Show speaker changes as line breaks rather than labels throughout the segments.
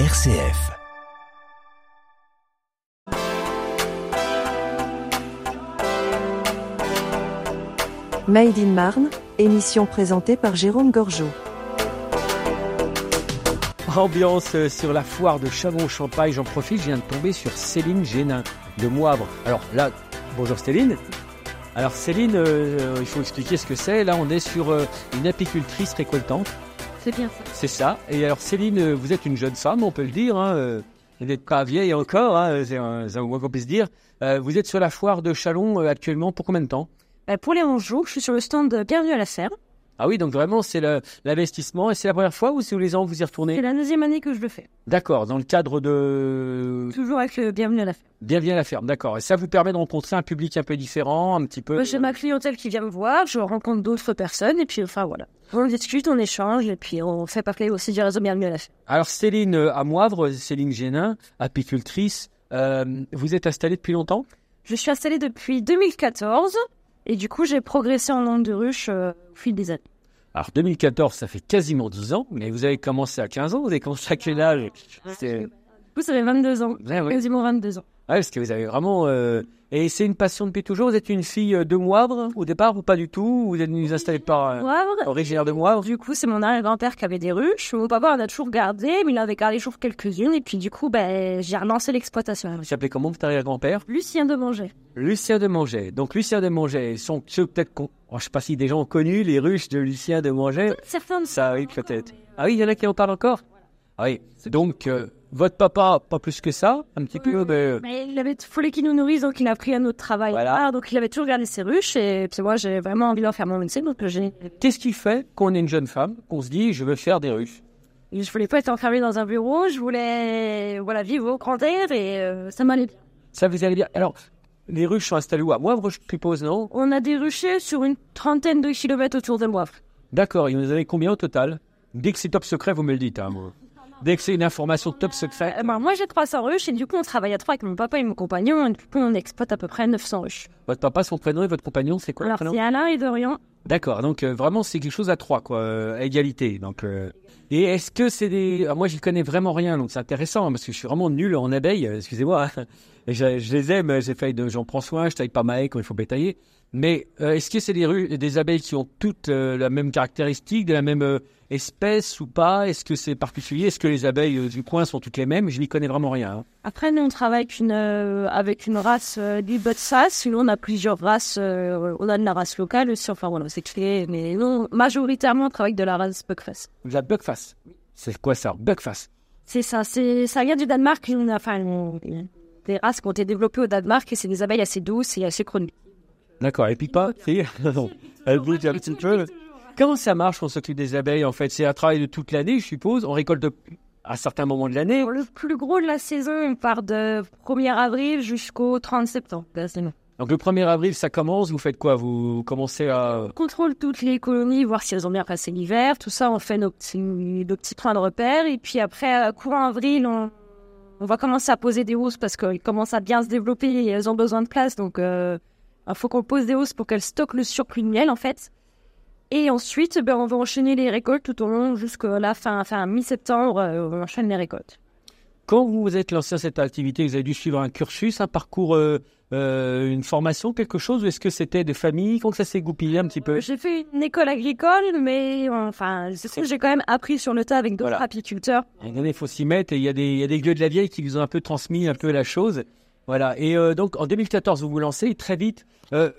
RCF.
Made in Marne, émission présentée par Jérôme Gorgeau.
Ambiance sur la foire de Chalon-Champagne. J'en profite, je viens de tomber sur Céline Génin de Moivre. Alors là, bonjour Céline. Alors Céline, euh, il faut expliquer ce que c'est. Là, on est sur euh, une apicultrice récoltante.
C'est bien ça.
C'est ça. Et alors Céline, vous êtes une jeune femme, on peut le dire. Hein, euh, vous n'êtes pas vieille encore, hein, c'est un- un moins qu'on puisse dire. Euh, vous êtes sur la foire de Chalon euh, actuellement pour combien de temps?
Bah, pour les 11 jours, je suis sur le stand Bienvenue à la ferme.
Ah oui, donc vraiment c'est l'investissement. Et c'est la première fois ou c'est tous les ans vous y
C'est
retournez
la deuxième année que je le fais.
D'accord, dans le cadre de
Toujours avec le Bienvenue à la ferme.
Bienvenue à la ferme, d'accord. Et ça vous permet de rencontrer un public un peu différent, un petit peu.
J'ai ma clientèle qui vient me voir, je rencontre d'autres personnes, et puis enfin voilà. On discute, on échange, et puis on fait parler aussi du réseau Bienvenue à la ferme.
Alors Céline euh, à Moivre, Céline Génin, apicultrice, euh, vous êtes installée depuis longtemps?
Je suis installée depuis 2014, et du coup, j'ai progressé en nombre de ruches euh, au fil des années.
Alors 2014, ça fait quasiment 10 ans, mais vous avez commencé à 15 ans, vous avez commencé à quel âge?
Coup, ça fait 22 ans.
Ouais, ouais.
Quasiment 22 ans.
Ouais, parce que vous avez vraiment... euh, Et c'est une passion depuis toujours Vous êtes une fille euh, de Moivre au départ ou pas du tout? Vous êtes venue vous installer par... euh,
Moivre,
originaire de Moivre?
Du coup, c'est mon arrière-grand-père qui avait des ruches. Mon papa en a toujours gardé, mais il en avait gardé toujours quelques-unes. Et puis, du coup, ben, j'ai relancé l'exploitation.
Vous s'appelait comment votre arrière-grand-père?
Lucien de Manger.
Lucien de Manget. Donc Lucien de Manget, sont ceux peut-être qu'on... oh, je sais pas si des gens ont connu les ruches de Lucien de Manget.
Certains de
Ça, oui, peut-être. Ah oui, il y en a qui en parlent encore? Ah oui. Donc, euh, votre papa, pas plus que ça, un petit peu, mais... euh,
Mais il avait fallait qu'il nous nourrisse, donc il a pris un autre travail.
Voilà.
Ah, donc il avait toujours gardé ses ruches. Et puis moi, j'ai vraiment envie d'en faire mon métier. Donc j'ai,
Qu'est-ce qui fait qu'on est une jeune femme, qu'on se dit, je veux faire des ruches?
Je voulais pas être enfermée dans un bureau. Je voulais, voilà, vivre au grand air et euh, ça m'allait bien.
Ça vous allez bien? Alors, les ruches sont installées où? À Moivre, je suppose, non?
On a des ruchers sur une trentaine de kilomètres autour de Moivre.
D'accord, et vous en avez combien au total? Dès que c'est top secret, vous me le dites. Hein, moi. Dès que c'est une information top secret.
Euh, ben, moi, j'ai 300 ruches et du coup, on travaille à trois avec mon papa et mon compagnon. Et du coup, on exploite à peu près 900 ruches.
Votre papa, son prénom et votre compagnon, c'est quoi
Alors, c'est Alain et Dorian.
D'accord, donc euh, vraiment c'est quelque chose à trois, quoi, euh, à égalité. Donc, euh, et est-ce que c'est des, alors, moi j'y connais vraiment rien, donc c'est intéressant hein, parce que je suis vraiment nul en abeilles. euh, Excusez-moi, hein. Et je, je les aime, j'ai fait, de, j'en prends soin, je taille pas ma haie quand il faut bétailler. Mais euh, est-ce que c'est des, abeilles qui ont toutes euh, la même caractéristique, de la même euh, espèce ou pas? Est-ce que c'est particulier? Est-ce que les abeilles euh, du coin sont toutes les mêmes? Je n'y connais vraiment rien. hein.
Après, nous, on travaille avec une, euh, avec une race euh, du Botsas. Sinon, on a plusieurs races. euh, on a de la race locale aussi. Enfin, voilà, c'est créé. Mais non, majoritairement, on travaille avec de la race Buckfast.
La buckface? C'est quoi ça Buckface?
C'est ça. Ça vient du Danemark. Enfin, on- des races qui ont été développées au Danemark et c'est des abeilles assez douces et assez chroniques.
D'accord, elle pique pas Si Non. Elle pique un petit peu. Comment ça marche on s'occupe des abeilles en fait? C'est un travail de toute l'année, je suppose? On récolte à certains moments de l'année?
Le plus gros de la saison, on part de 1er avril jusqu'au 30 septembre.
Donc le 1er avril, ça commence. Vous faites quoi? Vous commencez à.
On contrôle toutes les colonies, voir si elles ont bien passé l'hiver. Tout ça, on fait nos petits, nos petits points de repère. Et puis après, courant avril, on, on va commencer à poser des hausses parce qu'elles commencent à bien se développer et elles ont besoin de place. Donc, euh, il faut qu'on pose des hausses pour qu'elles stockent le surplus de miel, en fait. Et ensuite, ben, on va enchaîner les récoltes tout au long jusqu'à la fin, fin mi-septembre, euh, on enchaîne les récoltes.
Quand vous vous êtes lancé à cette activité, vous avez dû suivre un cursus, un parcours, euh, euh, une formation, quelque chose Ou est-ce que c'était des familles? Comment ça s'est goupillé un petit peu?
J'ai fait une école agricole, mais enfin, c'est sûr que j'ai quand même appris sur le tas avec d'autres
Voilà.
apiculteurs.
Il faut s'y mettre et il y a des, il y a des vieux de la vieille qui vous ont un peu transmis un peu la chose. Voilà. Et euh, donc en 2014, vous vous lancez et très vite. euh,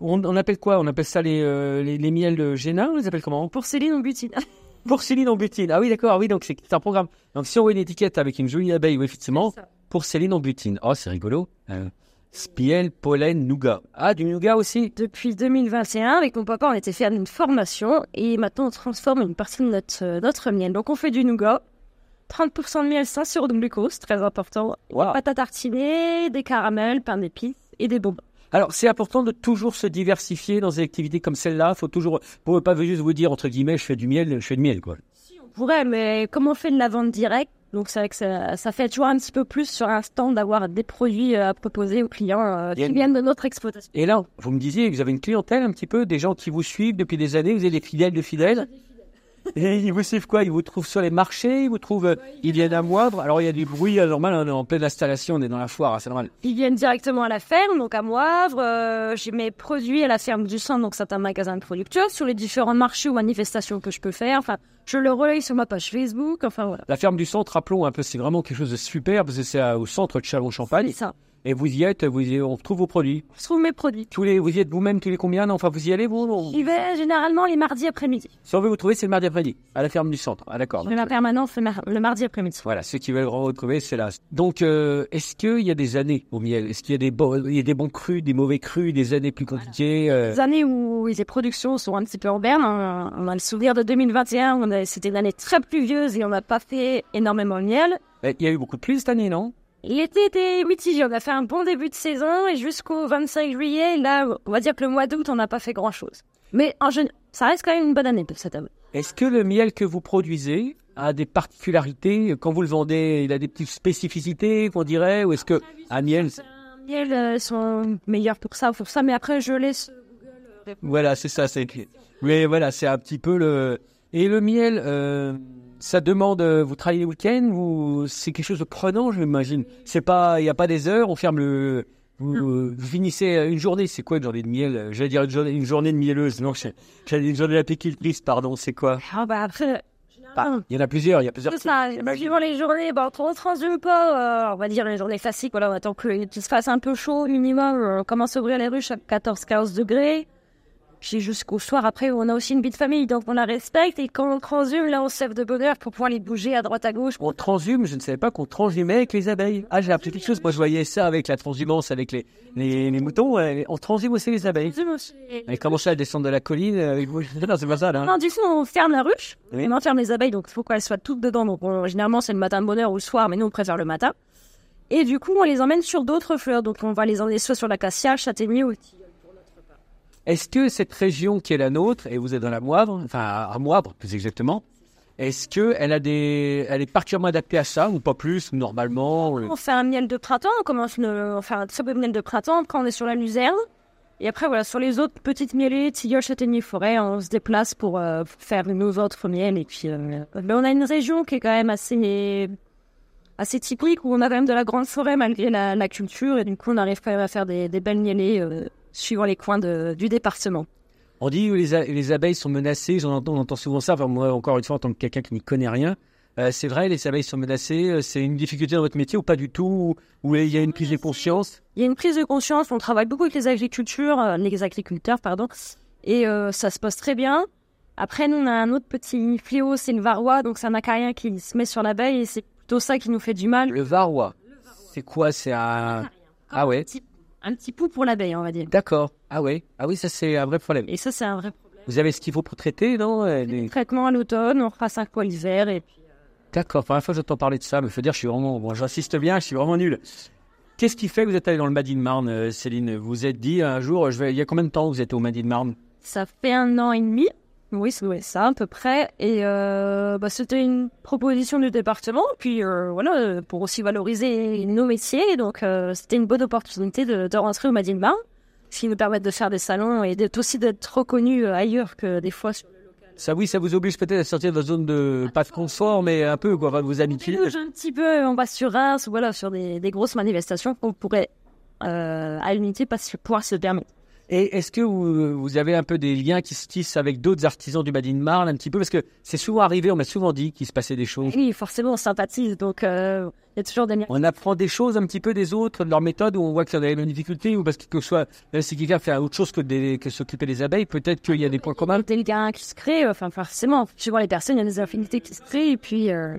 on, on appelle quoi? On appelle ça les, euh, les, les miels de Génin On les appelle comment?
Pour Céline, on butine.
Porcéline en butine. Ah oui, d'accord. Ah oui, donc c'est un programme. Donc si on voit une étiquette avec une jolie abeille, oui, effectivement,
ça.
porcelaine en butine. Oh, c'est rigolo. Euh, spiel, pollen, nougat. Ah, du nougat aussi?
Depuis 2021, avec mon papa, on était faire une formation et maintenant on transforme une partie de notre, euh, notre miel. Donc on fait du nougat, 30% de miel sans sirop de glucose, très important,
Wow.
pâte à tartiner, des caramels, pain d'épices et des bonbons.
Alors, c'est important de toujours se diversifier dans des activités comme celle-là. Faut toujours, pour ne pas juste vous dire, entre guillemets, je fais du miel, je fais du miel, quoi.
On pourrait, mais comme on fait de la vente directe, donc c'est vrai que ça, ça fait toujours un petit peu plus sur un stand d'avoir des produits euh, à proposer aux clients euh, qui
une-
viennent de notre exploitation.
Et là, vous me disiez vous avez une clientèle un petit peu, des gens qui vous suivent depuis des années, vous avez des fidèles de fidèles. Et ils vous suivent quoi? Ils vous trouvent sur les marchés Ils vous trouvent euh, Ils viennent à Moivre Alors il y a du bruit euh, normal, on est en pleine installation, on est dans la foire, hein, c'est normal.
Ils viennent directement à la ferme, donc à Moivre. Euh, j'ai mes produits à la ferme du centre, donc c'est un magasin de producteurs, sur les différents marchés ou manifestations que je peux faire. Enfin, je le relaye sur ma page Facebook. Enfin voilà.
La ferme du centre, rappelons un peu, c'est vraiment quelque chose de super parce que c'est au centre de Chalon-Champagne.
C'est ça.
Et vous y êtes, vous y- on trouve vos produits.
Je trouve mes produits.
Tous les, vous y êtes vous-même tous les combien? Non Enfin, vous y allez vous
J'y vais généralement les mardis après-midi.
Si on veut vous trouver, c'est le mardi après-midi, à la ferme du centre. Ah d'accord.
Ma permanence le, mar- le mardi après-midi.
Voilà, ceux qui veulent vraiment retrouver, c'est là. Donc, euh, est-ce qu'il y a des années au miel? Est-ce qu'il y a des bons, il y a des bons crus, des mauvais crus, des années plus compliquées euh,
Les années où les productions sont un petit peu en berne, hein, on a le souvenir de 2021, on a- c'était une année très pluvieuse et on n'a pas fait énormément de miel.
Il y a eu beaucoup de pluie cette année, non?
L'été était mitigé, on a fait un bon début de saison et jusqu'au 25 juillet, là, on va dire que le mois d'août, on n'a pas fait grand-chose. Mais en général, ça reste quand même une bonne année pour cette année.
Est-ce que le miel que vous produisez a des particularités Quand vous le vendez, il a des petites spécificités, qu'on dirait Ou est-ce que un miel...
Les miels euh, sont meilleurs pour ça, pour ça, mais après, je laisse...
Voilà, c'est ça. c'est Mais voilà, c'est un petit peu le... Et le miel, euh, ça demande... euh, Vous travaillez le week-end ou c'est quelque chose de prenant, j'imagine? C'est pas... Il n'y a pas des heures, on ferme le... Vous, vous finissez une journée, c'est quoi une journée de miel J'allais dire une journée, une journée de mielleuse, non J'allais dire une journée d'apicultrice, pardon, c'est quoi?
Ah bah après...
Bah, Il y en a plusieurs, il y a plusieurs
C'est ça, suivant les journées, bah, on ne transhume pas, euh, on va dire les journées classiques, voilà, on attend que- qu'il se fasse un peu chaud, minimum, euh, on commence à ouvrir les ruches à 14-15 degrés, puis jusqu'au soir, après, on a aussi une vie de famille, donc on la respecte, et quand on transhume, là, on se lève de bonne heure pour pouvoir les bouger à droite à gauche.
On transhume, je ne savais pas qu'on transhumait avec les abeilles. Ah, j'ai appris quelque chose. Moi, je voyais ça avec la transhumance avec les, les, les moutons. euh, On transhume aussi les abeilles. Elles commençaient à descendre de la colline. euh, avec vous? Non, c'est pas ça, là.
Non, du coup, on ferme la ruche,
Oui.
on enferme les abeilles, donc il faut qu'elles soient toutes dedans. Donc, on- généralement, c'est le matin de bonne heure ou le soir, mais nous, on préfère le matin. Et du coup, on les emmène sur d'autres fleurs. Donc, on va les emmener soit sur l'acacia, châtaignier ou
Est-ce que cette région qui est la nôtre, et vous êtes dans la Moivre, enfin à Moivre plus exactement, est-ce que elle a des, elle est particulièrement adaptée à ça ou pas plus normalement
On fait un miel de printemps, on commence le, on fait un très beau miel de printemps quand on est sur la luzerne. Et après, voilà, sur les autres petites mielées, tilleuls, châtaigniers, forêt, on se déplace pour euh, faire nos autres miels. Et puis, euh, mais on a une région qui est quand même assez, assez typique où on a quand même de la grande forêt malgré la, culture. Et du coup, on arrive quand même à faire des, des belles mielées euh, suivant les coins de- du département.
On dit que les, abeilles sont menacées. On entend souvent ça. Enfin, moi, encore une fois, en tant que quelqu'un qui n'y connaît rien, euh, c'est vrai, les abeilles sont menacées. euh, C'est une difficulté dans votre métier ou pas du tout Ou il y a une prise de conscience?
Il y a une prise de conscience. On travaille beaucoup avec les agricultures, euh, les agriculteurs, pardon, et euh, ça se passe très bien. Après, nous, on a un autre petit fléau, c'est le varroa, donc c'est un acarien qui se met sur l'abeille et c'est plutôt ça qui nous fait du mal.
Le varroa. C'est quoi? C'est un. Ah ouais.
Un petit, un petit pouls pour l'abeille, on va dire.
D'accord. Ah ouais. Ah oui, ça c'est un vrai problème.
Et ça, c'est un vrai problème.
Vous avez ce qu'il faut pour traiter, non euh, les-
Traitement à l'automne, on repasse un fois l'hiver et puis.
D'accord. Première fois que j'entends parler de ça, mais faut dire, je suis vraiment. Bon, j'insiste bien, je suis vraiment nul. Qu'est-ce qui fait que vous êtes allé dans le Madi de Marne, euh, Céline? Vous vous êtes dit un jour, je vais. Il y a combien de temps vous êtes au Madi de Marne
Ça fait un an et demi. Oui, c'est ouais, ça à peu près. Et euh, bah, c'était une proposition du département, puis euh, voilà, pour aussi valoriser nos métiers. Donc euh, c'était une bonne opportunité de, de rentrer au Madine Marne, ce qui nous permet de faire des salons et d'être aussi d'être reconnus ailleurs que des fois sur
Ça, oui, ça vous oblige peut-être à sortir de votre zone de pas de confort, mais un peu quoi, vos habitudes.
Bouge un petit peu, on va sur Reims, voilà, sur des, des grosses manifestations qu'on pourrait à l'unité pas pouvoir se permettre.
Et est-ce que vous, vous avez un peu des liens qui se tissent avec d'autres artisans du Madi de Marne, un petit peu? Parce que c'est souvent arrivé, on m'a souvent dit qu'il se passait des choses.
Oui, forcément, on sympathise, donc euh, il y a toujours des liens.
On apprend des choses un petit peu des autres, de leur méthode, où on voit qu'il y a une difficulté, ou parce que, que soit, même si quelqu'un fait autre chose que, des- que s'occuper des abeilles, peut-être qu'il y a des points communs.
Des liens qui se créent, enfin forcément, suivant les personnes, il y a des affinités qui se créent, et puis, euh.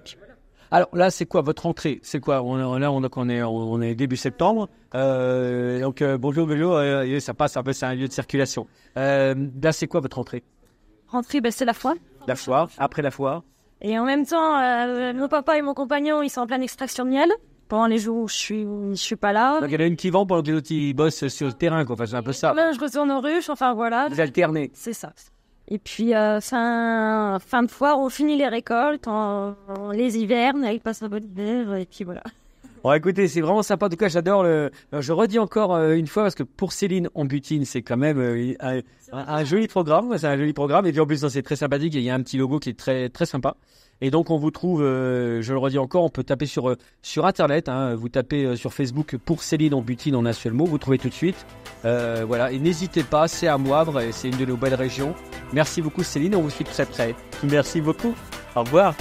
Alors là, c'est quoi votre entrée? C'est quoi? On, Là, on, on, est, on est début septembre. Euh, donc, euh, bonjour, bonjour. euh, ça passe un peu, c'est un lieu de circulation. Là, c'est quoi votre entrée?
Rentrée, ben, c'est la foi.
La foire, après la foire.
Et en même temps, mon papa et mon compagnon, ils sont en pleine extraction de miel. Pendant les jours où je suis, je suis pas là.
Donc, il y en a une qui vend pendant que les autres ils bossent sur le terrain, quoi. Enfin, c'est un peu ça.
Je retourne aux ruches, enfin voilà.
Vous alternez.
C'est ça. Et puis, euh, fin, fin de foire, on finit les récoltes, on, on les hivernes, ils passent un bon hiver, et puis voilà.
Bon, écoutez, c'est vraiment sympa. En tout cas, j'adore le. Je redis encore euh, une fois parce que pour Céline en butine, c'est quand même euh, un, joli programme. C'est un joli programme. Et puis en plus, c'est très sympathique. Il y a un petit logo qui est très très sympa. Et donc on vous trouve, je le redis encore, on peut taper sur sur internet. Hein, vous tapez sur Facebook pour Céline en butine en un seul mot, vous trouvez tout de suite. voilà. Et n'hésitez pas, c'est à Moivre c'est une de nos belles régions. Merci beaucoup Céline. On vous suit très près. Merci beaucoup. Au revoir.